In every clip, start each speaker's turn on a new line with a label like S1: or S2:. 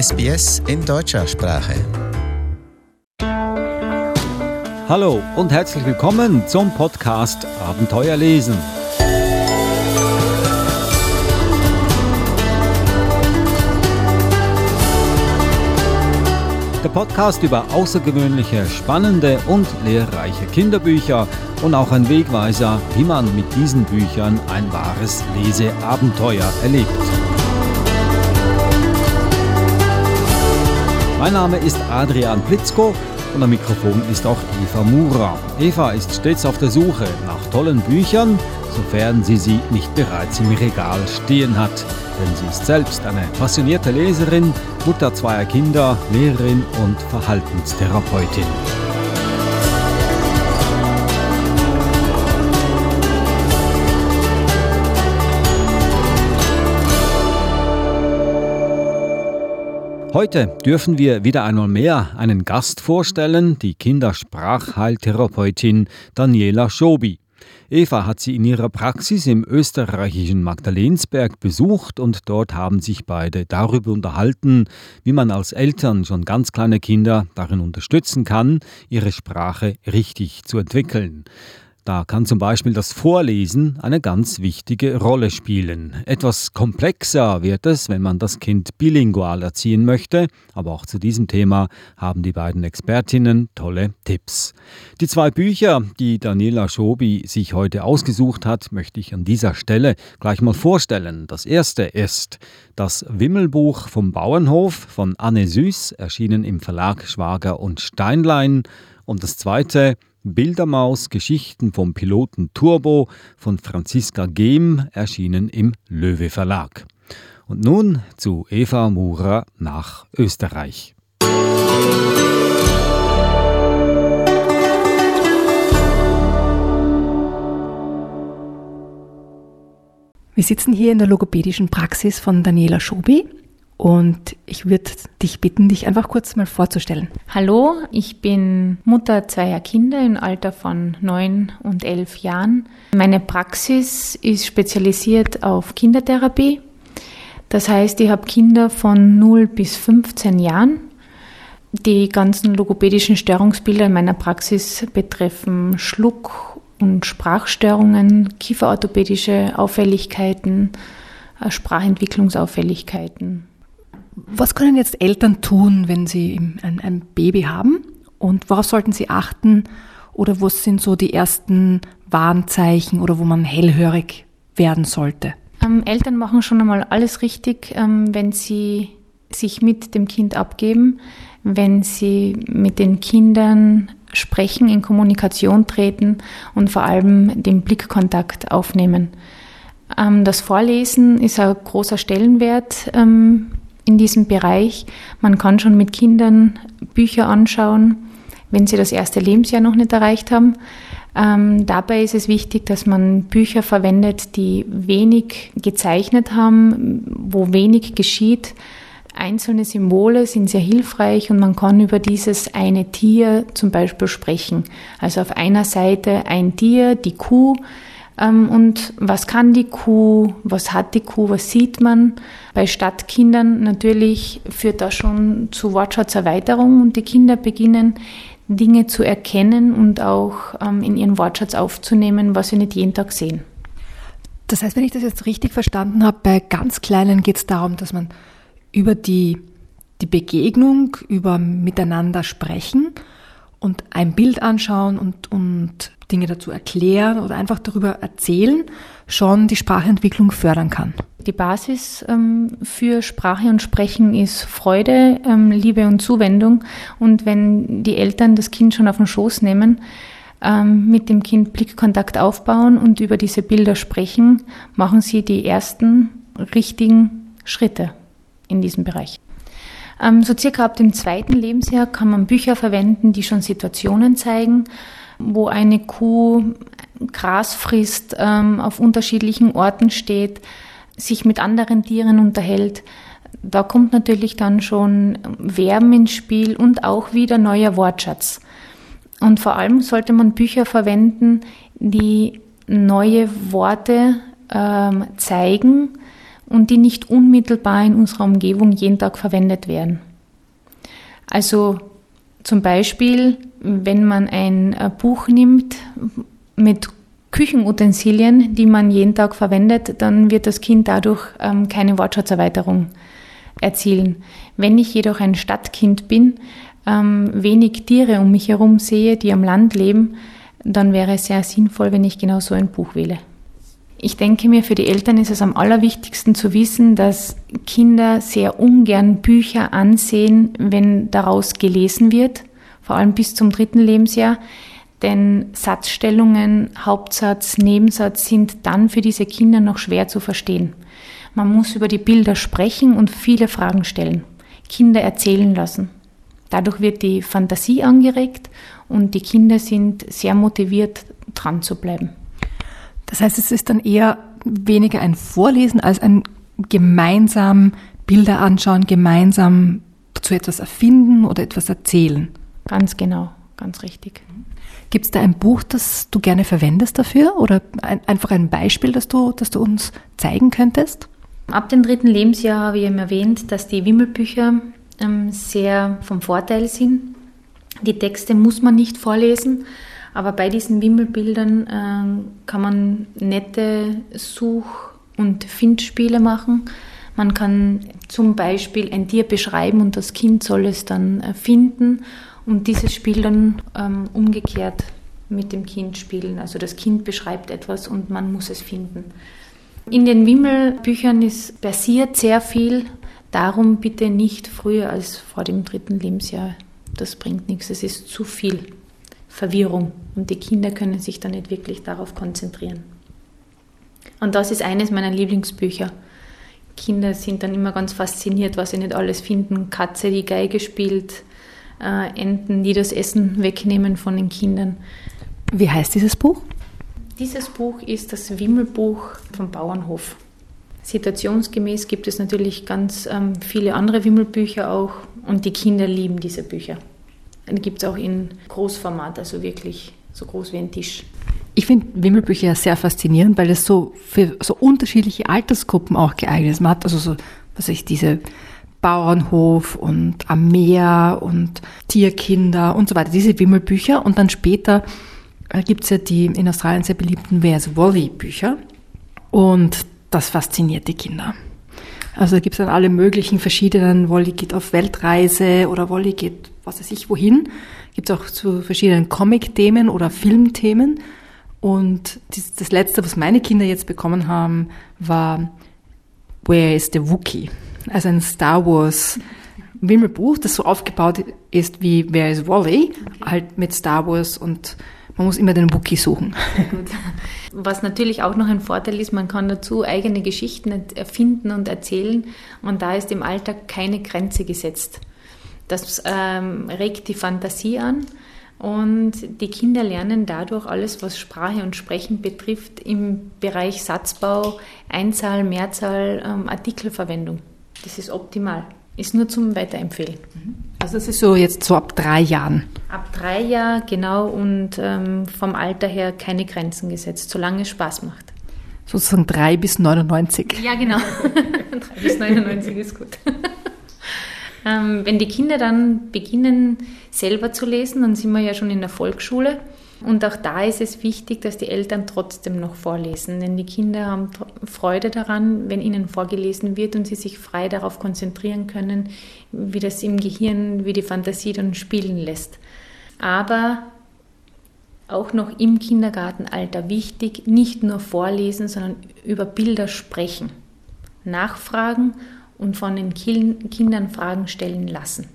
S1: SBS in deutscher Sprache.
S2: Hallo und herzlich willkommen zum Podcast Abenteuer lesen. Der Podcast über außergewöhnliche, spannende und lehrreiche Kinderbücher und auch ein Wegweiser, wie man mit diesen Büchern ein wahres Leseabenteuer erlebt. Mein Name ist Adrian Plitzko und am Mikrofon ist auch Eva Mura. Eva ist stets auf der Suche nach tollen Büchern, sofern sie sie nicht bereits im Regal stehen hat. Denn sie ist selbst eine passionierte Leserin, Mutter zweier Kinder, Lehrerin und Verhaltenstherapeutin. Heute dürfen wir wieder einmal mehr einen Gast vorstellen, die Kindersprachheiltherapeutin Daniela Schobi. Eva hat sie in ihrer Praxis im österreichischen Magdalensberg besucht und dort haben sich beide darüber unterhalten, wie man als Eltern schon ganz kleine Kinder darin unterstützen kann, ihre Sprache richtig zu entwickeln. Da kann zum Beispiel das Vorlesen eine ganz wichtige Rolle spielen. Etwas komplexer wird es, wenn man das Kind bilingual erziehen möchte, aber auch zu diesem Thema haben die beiden Expertinnen tolle Tipps. Die zwei Bücher, die Daniela Schobi sich heute ausgesucht hat, möchte ich an dieser Stelle gleich mal vorstellen. Das erste ist das Wimmelbuch vom Bauernhof von Anne Süß, erschienen im Verlag Schwager und Steinlein. Und das zweite Bildermaus Geschichten vom Piloten Turbo von Franziska Gehm erschienen im Löwe Verlag. Und nun zu Eva Murer nach Österreich.
S3: Wir sitzen hier in der logopädischen Praxis von Daniela Schobi und ich würde dich bitten, dich einfach kurz mal vorzustellen.
S4: Hallo, ich bin Mutter zweier Kinder im Alter von neun und elf Jahren. Meine Praxis ist spezialisiert auf Kindertherapie. Das heißt, ich habe Kinder von 0 bis 15 Jahren. Die ganzen logopädischen Störungsbilder in meiner Praxis betreffen Schluck- und Sprachstörungen, kieferorthopädische Auffälligkeiten, äh, Sprachentwicklungsauffälligkeiten
S3: was können jetzt Eltern tun, wenn sie ein, ein Baby haben? Und worauf sollten sie achten? Oder was sind so die ersten Warnzeichen oder wo man hellhörig werden sollte?
S4: Ähm, Eltern machen schon einmal alles richtig, ähm, wenn sie sich mit dem Kind abgeben, wenn sie mit den Kindern sprechen, in Kommunikation treten und vor allem den Blickkontakt aufnehmen. Ähm, das Vorlesen ist ein großer Stellenwert ähm, in diesem Bereich. Man kann schon mit Kindern Bücher anschauen, wenn sie das erste Lebensjahr noch nicht erreicht haben. Ähm, dabei ist es wichtig, dass man Bücher verwendet, die wenig gezeichnet haben, wo wenig geschieht. Einzelne Symbole sind sehr hilfreich und man kann über dieses eine Tier zum Beispiel sprechen. Also auf einer Seite ein Tier, die Kuh, und was kann die Kuh, was hat die Kuh, was sieht man? Bei Stadtkindern natürlich führt das schon zu Wortschatzerweiterung und die Kinder beginnen Dinge zu erkennen und auch ähm, in ihren Wortschatz aufzunehmen, was sie nicht jeden Tag sehen.
S3: Das heißt, wenn ich das jetzt richtig verstanden habe, bei ganz Kleinen geht es darum, dass man über die, die Begegnung, über Miteinander sprechen und ein Bild anschauen und, und Dinge dazu erklären oder einfach darüber erzählen, schon die Sprachentwicklung fördern kann.
S4: Die Basis ähm, für Sprache und Sprechen ist Freude, ähm, Liebe und Zuwendung. Und wenn die Eltern das Kind schon auf den Schoß nehmen, ähm, mit dem Kind Blickkontakt aufbauen und über diese Bilder sprechen, machen sie die ersten richtigen Schritte in diesem Bereich. Ähm, so circa ab dem zweiten Lebensjahr kann man Bücher verwenden, die schon Situationen zeigen, wo eine Kuh Gras frisst, ähm, auf unterschiedlichen Orten steht, sich mit anderen Tieren unterhält. Da kommt natürlich dann schon Verben ins Spiel und auch wieder neuer Wortschatz. Und vor allem sollte man Bücher verwenden, die neue Worte ähm, zeigen und die nicht unmittelbar in unserer Umgebung jeden Tag verwendet werden. Also zum Beispiel, wenn man ein äh, Buch nimmt mit Küchenutensilien, die man jeden Tag verwendet, dann wird das Kind dadurch ähm, keine Wortschatzerweiterung erzielen. Wenn ich jedoch ein Stadtkind bin, ähm, wenig Tiere um mich herum sehe, die am Land leben, dann wäre es sehr sinnvoll, wenn ich genau so ein Buch wähle. Ich denke mir, für die Eltern ist es am allerwichtigsten zu wissen, dass Kinder sehr ungern Bücher ansehen, wenn daraus gelesen wird, vor allem bis zum dritten Lebensjahr. Denn Satzstellungen, Hauptsatz, Nebensatz sind dann für diese Kinder noch schwer zu verstehen. Man muss über die Bilder sprechen und viele Fragen stellen, Kinder erzählen lassen. Dadurch wird die Fantasie angeregt und die Kinder sind sehr motiviert, dran zu bleiben.
S3: Das heißt, es ist dann eher weniger ein Vorlesen als ein gemeinsam Bilder anschauen, gemeinsam zu etwas erfinden oder etwas erzählen.
S4: Ganz genau, ganz richtig.
S3: Gibt es da ein Buch, das du gerne verwendest dafür oder ein, einfach ein Beispiel, das du, das du uns zeigen könntest?
S4: Ab dem dritten Lebensjahr habe ich eben erwähnt, dass die Wimmelbücher ähm, sehr vom Vorteil sind. Die Texte muss man nicht vorlesen, aber bei diesen Wimmelbildern äh, kann man nette Such- und Findspiele machen. Man kann zum Beispiel ein Tier beschreiben und das Kind soll es dann äh, finden und dieses Spiel dann ähm, umgekehrt mit dem Kind spielen. Also das Kind beschreibt etwas und man muss es finden. In den Wimmelbüchern ist passiert sehr viel. Darum bitte nicht früher als vor dem dritten Lebensjahr. Das bringt nichts. Es ist zu viel Verwirrung und die Kinder können sich dann nicht wirklich darauf konzentrieren. Und das ist eines meiner Lieblingsbücher. Kinder sind dann immer ganz fasziniert, was sie nicht alles finden. Katze, die Geige spielt, äh, Enten, die das Essen wegnehmen von den Kindern.
S3: Wie heißt dieses Buch?
S4: Dieses Buch ist das Wimmelbuch vom Bauernhof. Situationsgemäß gibt es natürlich ganz ähm, viele andere Wimmelbücher auch und die Kinder lieben diese Bücher. Die gibt es auch in Großformat, also wirklich so groß wie ein Tisch.
S3: Ich finde Wimmelbücher sehr faszinierend, weil es so für so unterschiedliche Altersgruppen auch geeignet ist. Man hat also so, was ich, diese Bauernhof und am Meer und Tierkinder und so weiter, diese Wimmelbücher. Und dann später äh, gibt es ja die in Australien sehr beliebten Where's Wally Bücher. Und das fasziniert die Kinder. Also da gibt es dann alle möglichen verschiedenen, Wally geht auf Weltreise oder Wally geht was weiß ich wohin. Gibt es auch zu verschiedenen Comic-Themen oder Filmthemen. Und das letzte, was meine Kinder jetzt bekommen haben, war Where is the Wookiee? Also ein Star Wars Wimmelbuch, das so aufgebaut ist wie Where is Wally? Okay. Halt mit Star Wars und man muss immer den Wookiee suchen.
S4: Was natürlich auch noch ein Vorteil ist, man kann dazu eigene Geschichten erfinden und erzählen und da ist im Alltag keine Grenze gesetzt. Das ähm, regt die Fantasie an und die Kinder lernen dadurch alles, was Sprache und Sprechen betrifft, im Bereich Satzbau, Einzahl, Mehrzahl, ähm, Artikelverwendung. Das ist optimal. Ist nur zum Weiterempfehlen.
S3: Mhm. Also das ist so jetzt so ab drei Jahren.
S4: Ab drei Jahren, genau, und ähm, vom Alter her keine Grenzen gesetzt, solange es Spaß macht.
S3: Sozusagen drei bis 99.
S4: Ja, genau. drei bis 99 ist gut. ähm, wenn die Kinder dann beginnen, selber zu lesen, dann sind wir ja schon in der Volksschule. Und auch da ist es wichtig, dass die Eltern trotzdem noch vorlesen, denn die Kinder haben Freude daran, wenn ihnen vorgelesen wird und sie sich frei darauf konzentrieren können, wie das im Gehirn, wie die Fantasie dann spielen lässt. Aber auch noch im Kindergartenalter wichtig, nicht nur vorlesen, sondern über Bilder sprechen, nachfragen und von den Kindern Fragen stellen lassen.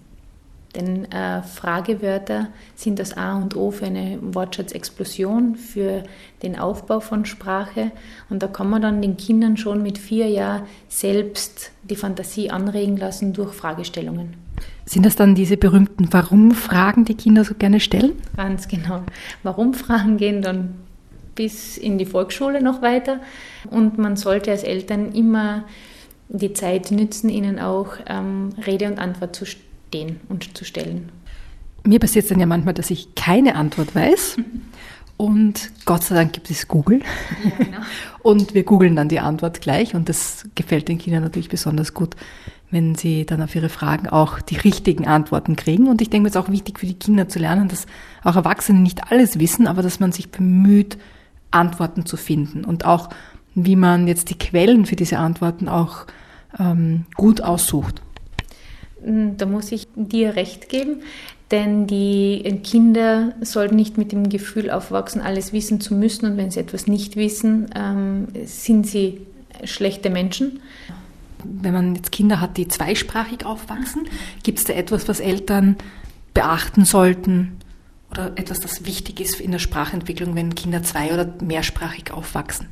S4: Denn äh, Fragewörter sind das A und O für eine Wortschatzexplosion, für den Aufbau von Sprache. Und da kann man dann den Kindern schon mit vier Jahren selbst die Fantasie anregen lassen durch Fragestellungen.
S3: Sind das dann diese berühmten Warum-Fragen, die Kinder so gerne stellen?
S4: Ganz genau. Warum-Fragen gehen dann bis in die Volksschule noch weiter. Und man sollte als Eltern immer die Zeit nützen, ihnen auch ähm, Rede und Antwort zu stellen stehen und zu stellen.
S3: Mir passiert es dann ja manchmal, dass ich keine Antwort weiß. Und Gott sei Dank gibt es Google. Ja, genau. und wir googeln dann die Antwort gleich. Und das gefällt den Kindern natürlich besonders gut, wenn sie dann auf ihre Fragen auch die richtigen Antworten kriegen. Und ich denke, es ist auch wichtig für die Kinder zu lernen, dass auch Erwachsene nicht alles wissen, aber dass man sich bemüht, Antworten zu finden und auch, wie man jetzt die Quellen für diese Antworten auch ähm, gut aussucht.
S4: Da muss ich dir recht geben, denn die Kinder sollten nicht mit dem Gefühl aufwachsen, alles wissen zu müssen. Und wenn sie etwas nicht wissen, ähm, sind sie schlechte Menschen.
S3: Wenn man jetzt Kinder hat, die zweisprachig aufwachsen, gibt es da etwas, was Eltern beachten sollten? Oder etwas, das wichtig ist in der Sprachentwicklung, wenn Kinder zwei- oder mehrsprachig aufwachsen?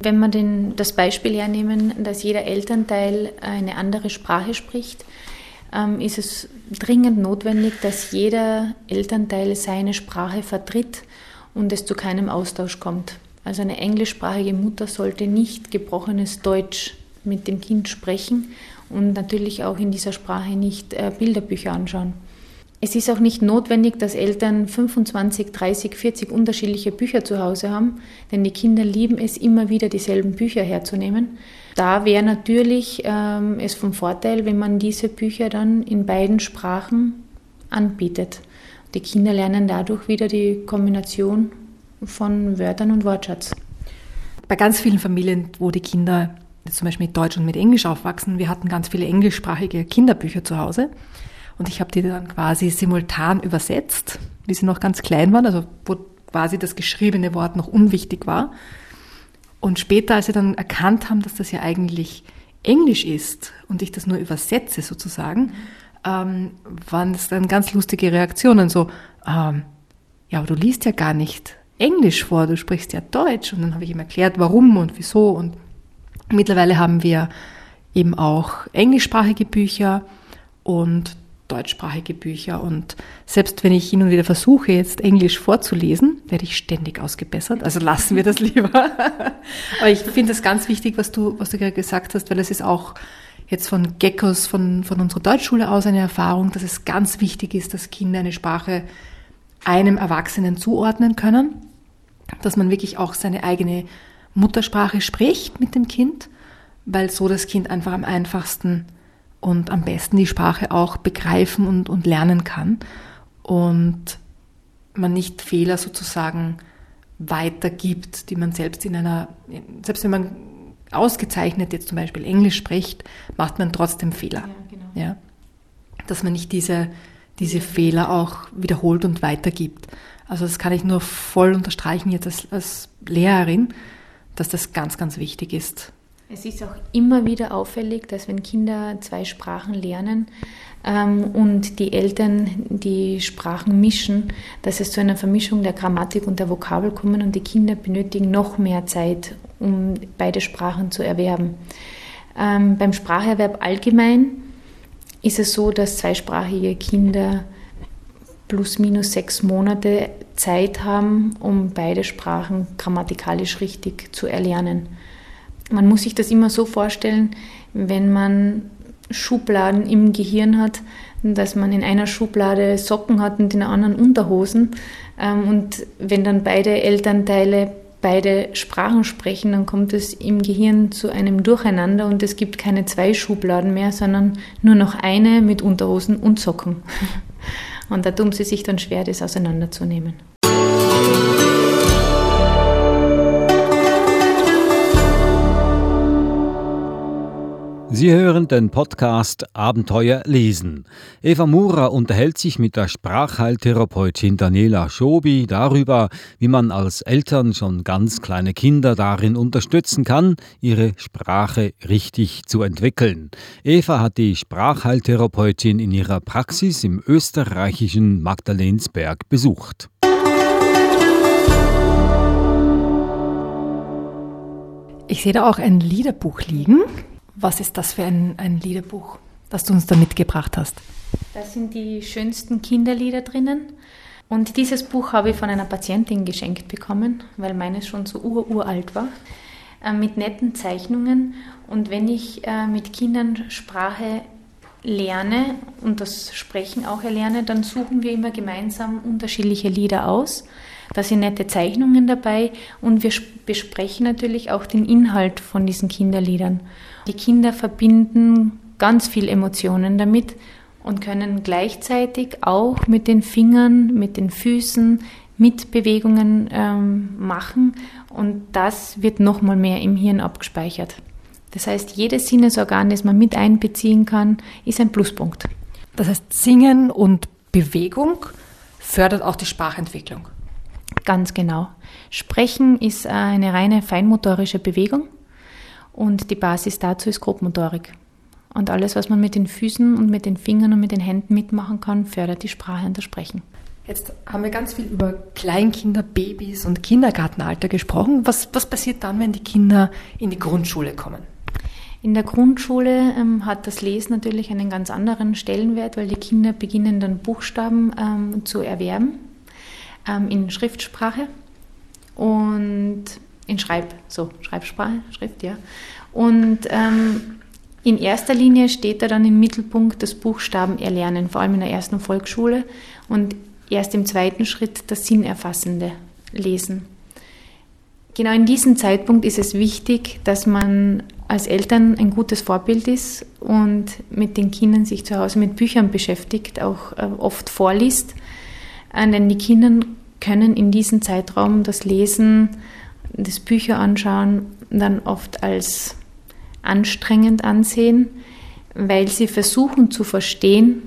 S4: Wenn wir den, das Beispiel hernehmen, dass jeder Elternteil eine andere Sprache spricht, ähm, ist es dringend notwendig, dass jeder Elternteil seine Sprache vertritt und es zu keinem Austausch kommt. Also eine englischsprachige Mutter sollte nicht gebrochenes Deutsch mit dem Kind sprechen und natürlich auch in dieser Sprache nicht äh, Bilderbücher anschauen. Es ist auch nicht notwendig, dass Eltern 25, 30, 40 unterschiedliche Bücher zu Hause haben, denn die Kinder lieben es, immer wieder dieselben Bücher herzunehmen. Da wäre natürlich ähm, es vom Vorteil, wenn man diese Bücher dann in beiden Sprachen anbietet. Die Kinder lernen dadurch wieder die Kombination von Wörtern und Wortschatz.
S3: Bei ganz vielen Familien, wo die Kinder zum Beispiel mit Deutsch und mit Englisch aufwachsen. Wir hatten ganz viele englischsprachige Kinderbücher zu Hause und ich habe die dann quasi simultan übersetzt, wie sie noch ganz klein waren, also wo quasi das geschriebene Wort noch unwichtig war. Und später, als sie dann erkannt haben, dass das ja eigentlich Englisch ist und ich das nur übersetze sozusagen, ähm, waren es dann ganz lustige Reaktionen, so, ähm, ja, aber du liest ja gar nicht Englisch vor, du sprichst ja Deutsch. Und dann habe ich ihm erklärt, warum und wieso. Und Mittlerweile haben wir eben auch englischsprachige Bücher. Und deutschsprachige Bücher. Und selbst wenn ich hin und wieder versuche, jetzt Englisch vorzulesen, werde ich ständig ausgebessert. Also lassen wir das lieber. Aber ich finde es ganz wichtig, was du, was du gerade gesagt hast, weil es ist auch jetzt von Geckos, von, von unserer Deutschschule aus eine Erfahrung, dass es ganz wichtig ist, dass Kinder eine Sprache einem Erwachsenen zuordnen können, dass man wirklich auch seine eigene Muttersprache spricht mit dem Kind, weil so das Kind einfach am einfachsten und am besten die Sprache auch begreifen und, und lernen kann und man nicht Fehler sozusagen weitergibt, die man selbst in einer, selbst wenn man ausgezeichnet jetzt zum Beispiel Englisch spricht, macht man trotzdem Fehler. Ja, genau. ja? Dass man nicht diese, diese Fehler auch wiederholt und weitergibt. Also das kann ich nur voll unterstreichen jetzt als, als Lehrerin, dass das ganz, ganz wichtig ist.
S4: Es ist auch immer wieder auffällig, dass wenn Kinder zwei Sprachen lernen ähm, und die Eltern die Sprachen mischen, dass es zu einer Vermischung der Grammatik und der Vokabel kommen und die Kinder benötigen noch mehr Zeit, um beide Sprachen zu erwerben. Ähm, beim Spracherwerb allgemein ist es so, dass zweisprachige Kinder plus minus sechs Monate Zeit haben, um beide Sprachen grammatikalisch richtig zu erlernen. Man muss sich das immer so vorstellen, wenn man Schubladen im Gehirn hat, dass man in einer Schublade Socken hat und in der anderen Unterhosen. Ähm, und wenn dann beide Elternteile beide Sprachen sprechen, dann kommt es im Gehirn zu einem Durcheinander und es gibt keine zwei Schubladen mehr, sondern nur noch eine mit Unterhosen und Socken. Und da tun sie sich dann schwer, das auseinanderzunehmen.
S2: Sie hören den Podcast Abenteuer lesen. Eva Mura unterhält sich mit der Sprachheiltherapeutin Daniela Schobi darüber, wie man als Eltern schon ganz kleine Kinder darin unterstützen kann, ihre Sprache richtig zu entwickeln. Eva hat die Sprachheiltherapeutin in ihrer Praxis im österreichischen Magdalensberg besucht.
S3: Ich sehe da auch ein Liederbuch liegen. Was ist das für ein, ein Liederbuch, das du uns da mitgebracht hast?
S4: Da sind die schönsten Kinderlieder drinnen. Und dieses Buch habe ich von einer Patientin geschenkt bekommen, weil meines schon so uralt war, äh, mit netten Zeichnungen. Und wenn ich äh, mit Kindern Sprache lerne und das Sprechen auch erlerne, dann suchen wir immer gemeinsam unterschiedliche Lieder aus. Da sind nette Zeichnungen dabei und wir besprechen natürlich auch den Inhalt von diesen Kinderliedern. Die Kinder verbinden ganz viel Emotionen damit und können gleichzeitig auch mit den Fingern, mit den Füßen, mit Bewegungen ähm, machen und das wird nochmal mehr im Hirn abgespeichert. Das heißt, jedes Sinnesorgan, das man mit einbeziehen kann, ist ein Pluspunkt.
S3: Das heißt, Singen und Bewegung fördert auch die Sprachentwicklung.
S4: Ganz genau. Sprechen ist eine reine feinmotorische Bewegung und die Basis dazu ist Grobmotorik. Und alles, was man mit den Füßen und mit den Fingern und mit den Händen mitmachen kann, fördert die Sprache und das Sprechen.
S3: Jetzt haben wir ganz viel über Kleinkinder, Babys und Kindergartenalter gesprochen. Was, was passiert dann, wenn die Kinder in die Grundschule kommen?
S4: In der Grundschule ähm, hat das Lesen natürlich einen ganz anderen Stellenwert, weil die Kinder beginnen dann Buchstaben ähm, zu erwerben ähm, in Schriftsprache und in Schreib, so Schreibsprache, Schrift, ja. Und ähm, in erster Linie steht da dann im Mittelpunkt das Buchstaben erlernen, vor allem in der ersten Volksschule und erst im zweiten Schritt das sinnerfassende Lesen. Genau in diesem Zeitpunkt ist es wichtig, dass man als Eltern ein gutes Vorbild ist und mit den Kindern sich zu Hause mit Büchern beschäftigt, auch äh, oft vorliest. Äh, denn die Kinder können in diesem Zeitraum das Lesen, das Bücher anschauen dann oft als anstrengend ansehen, weil sie versuchen zu verstehen,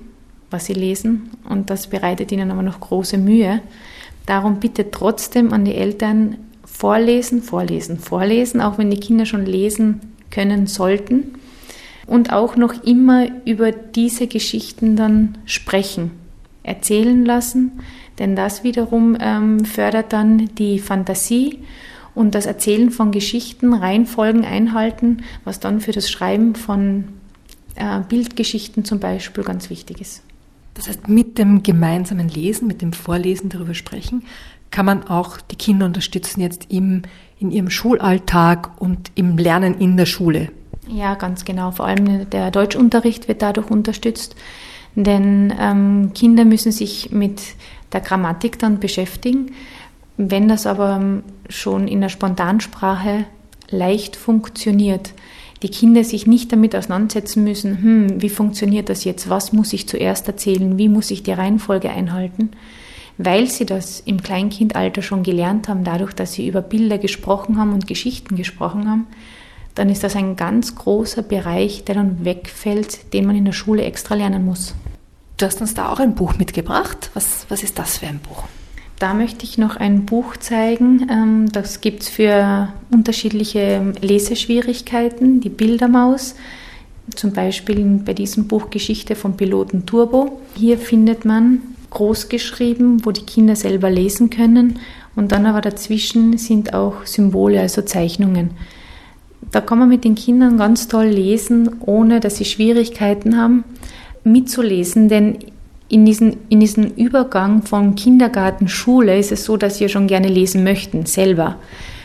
S4: was sie lesen und das bereitet ihnen aber noch große Mühe. Darum bitte trotzdem an die Eltern vorlesen, vorlesen, vorlesen, auch wenn die Kinder schon lesen können sollten und auch noch immer über diese Geschichten dann sprechen, erzählen lassen, denn das wiederum ähm, fördert dann die Fantasie und das Erzählen von Geschichten, Reihenfolgen einhalten, was dann für das Schreiben von äh, Bildgeschichten zum Beispiel ganz wichtig ist.
S3: Das heißt, mit dem gemeinsamen Lesen, mit dem Vorlesen darüber sprechen, kann man auch die Kinder unterstützen jetzt im, in ihrem Schulalltag und im Lernen in der Schule.
S4: Ja, ganz genau. Vor allem der Deutschunterricht wird dadurch unterstützt, denn ähm, Kinder müssen sich mit der Grammatik dann beschäftigen. Wenn das aber schon in der Spontansprache leicht funktioniert, die Kinder sich nicht damit auseinandersetzen müssen, hm, wie funktioniert das jetzt, was muss ich zuerst erzählen, wie muss ich die Reihenfolge einhalten, weil sie das im Kleinkindalter schon gelernt haben, dadurch, dass sie über Bilder gesprochen haben und Geschichten gesprochen haben, dann ist das ein ganz großer Bereich, der dann wegfällt, den man in der Schule extra lernen muss.
S3: Du hast uns da auch ein Buch mitgebracht. Was, was ist das für ein Buch?
S4: Da möchte ich noch ein Buch zeigen. Ähm, das gibt es für unterschiedliche Leseschwierigkeiten. Die Bildermaus, zum Beispiel bei diesem Buch Geschichte vom Piloten Turbo. Hier findet man groß geschrieben, wo die Kinder selber lesen können. Und dann aber dazwischen sind auch Symbole, also Zeichnungen. Da kann man mit den Kindern ganz toll lesen, ohne dass sie Schwierigkeiten haben mitzulesen, denn in diesem in diesen Übergang von Kindergarten, Schule ist es so, dass wir schon gerne lesen möchten, selber.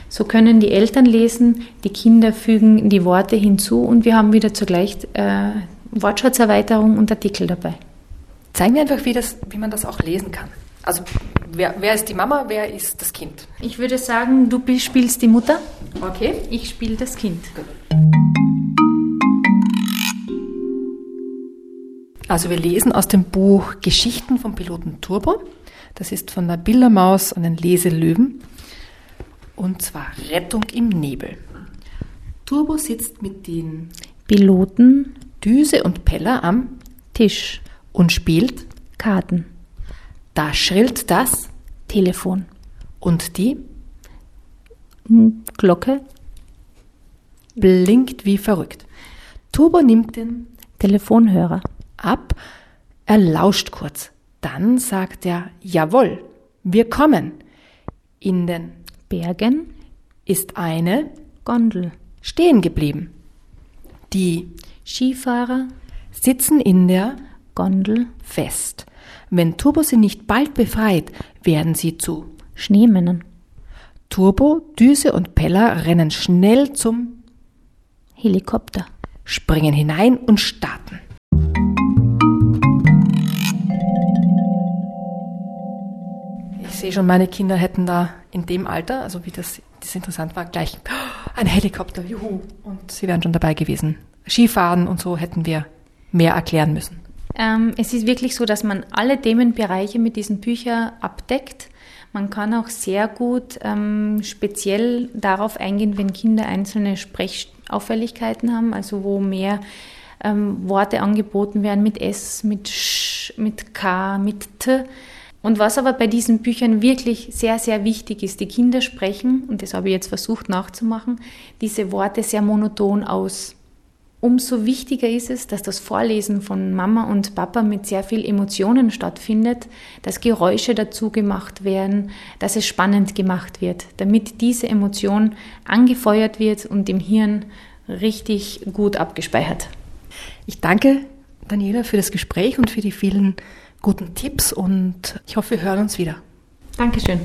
S4: So können die Eltern lesen, die Kinder fügen die Worte hinzu und wir haben wieder zugleich äh, Wortschatzerweiterung und Artikel dabei.
S3: Zeigen wir einfach, wie, das, wie man das auch lesen kann. Also wer, wer ist die Mama, wer ist das Kind?
S4: Ich würde sagen, du spielst die Mutter. Okay. Ich spiele das Kind. Gut.
S3: Also wir lesen aus dem Buch Geschichten vom Piloten Turbo. Das ist von der Bildermaus und den Leselöwen. Und zwar Rettung im Nebel. Turbo sitzt mit den
S4: Piloten
S3: Düse und Peller am
S4: Tisch
S3: und spielt
S4: Karten.
S3: Da schrillt das
S4: Telefon.
S3: Und die
S4: Glocke
S3: blinkt wie verrückt. Turbo nimmt den
S4: Telefonhörer
S3: ab, er lauscht kurz. Dann sagt er, jawohl, wir kommen. In den
S4: Bergen
S3: ist eine
S4: Gondel
S3: stehen geblieben. Die
S4: Skifahrer
S3: sitzen in der
S4: Gondel
S3: fest. Wenn Turbo sie nicht bald befreit, werden sie zu
S4: Schneemännern.
S3: Turbo, Düse und Peller rennen schnell zum
S4: Helikopter,
S3: springen hinein und starten. Sehe schon, meine Kinder hätten da in dem Alter, also wie das, das interessant war, gleich ein Helikopter, juhu, und sie wären schon dabei gewesen. Skifahren und so hätten wir mehr erklären müssen.
S4: Ähm, es ist wirklich so, dass man alle Themenbereiche mit diesen Büchern abdeckt. Man kann auch sehr gut ähm, speziell darauf eingehen, wenn Kinder einzelne Sprechauffälligkeiten haben, also wo mehr ähm, Worte angeboten werden mit S, mit Sch, mit K, mit T. Und was aber bei diesen Büchern wirklich sehr, sehr wichtig ist, die Kinder sprechen, und das habe ich jetzt versucht nachzumachen, diese Worte sehr monoton aus. Umso wichtiger ist es, dass das Vorlesen von Mama und Papa mit sehr viel Emotionen stattfindet, dass Geräusche dazu gemacht werden, dass es spannend gemacht wird, damit diese Emotion angefeuert wird und im Hirn richtig gut abgespeichert.
S3: Ich danke Daniela für das Gespräch und für die vielen guten Tipps und ich hoffe, wir hören uns wieder.
S4: Dankeschön.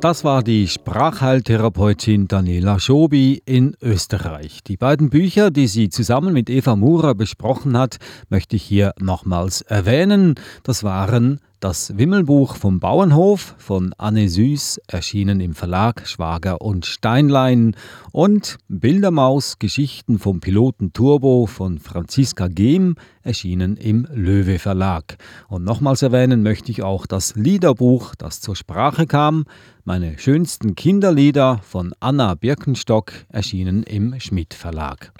S2: Das war die Sprachheiltherapeutin Daniela Schobi in Österreich. Die beiden Bücher, die sie zusammen mit Eva Murer besprochen hat, möchte ich hier nochmals erwähnen. Das waren das Wimmelbuch vom Bauernhof von Anne Süß, erschienen im Verlag Schwager und Steinlein und Bildermaus Geschichten vom Piloten Turbo von Franziska Gehm, erschienen im Löwe Verlag. Und nochmals erwähnen möchte ich auch das Liederbuch, das zur Sprache kam, meine schönsten Kinderlieder von Anna Birkenstock, erschienen im Schmidt Verlag.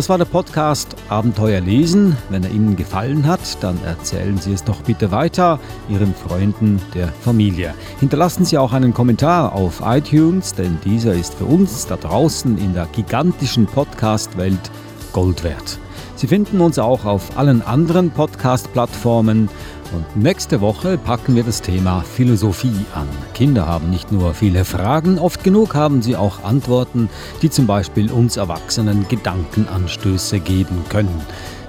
S2: Das war der Podcast Abenteuer lesen. Wenn er Ihnen gefallen hat, dann erzählen Sie es doch bitte weiter Ihren Freunden der Familie. Hinterlassen Sie auch einen Kommentar auf iTunes, denn dieser ist für uns da draußen in der gigantischen Podcast-Welt Gold wert. Sie finden uns auch auf allen anderen Podcast-Plattformen und nächste Woche packen wir das Thema Philosophie an. Kinder haben nicht nur viele Fragen, oft genug haben sie auch Antworten, die zum Beispiel uns Erwachsenen Gedankenanstöße geben können.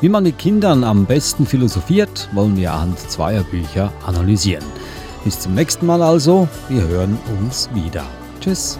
S2: Wie man mit Kindern am besten philosophiert, wollen wir anhand zweier Bücher analysieren. Bis zum nächsten Mal also, wir hören uns wieder. Tschüss.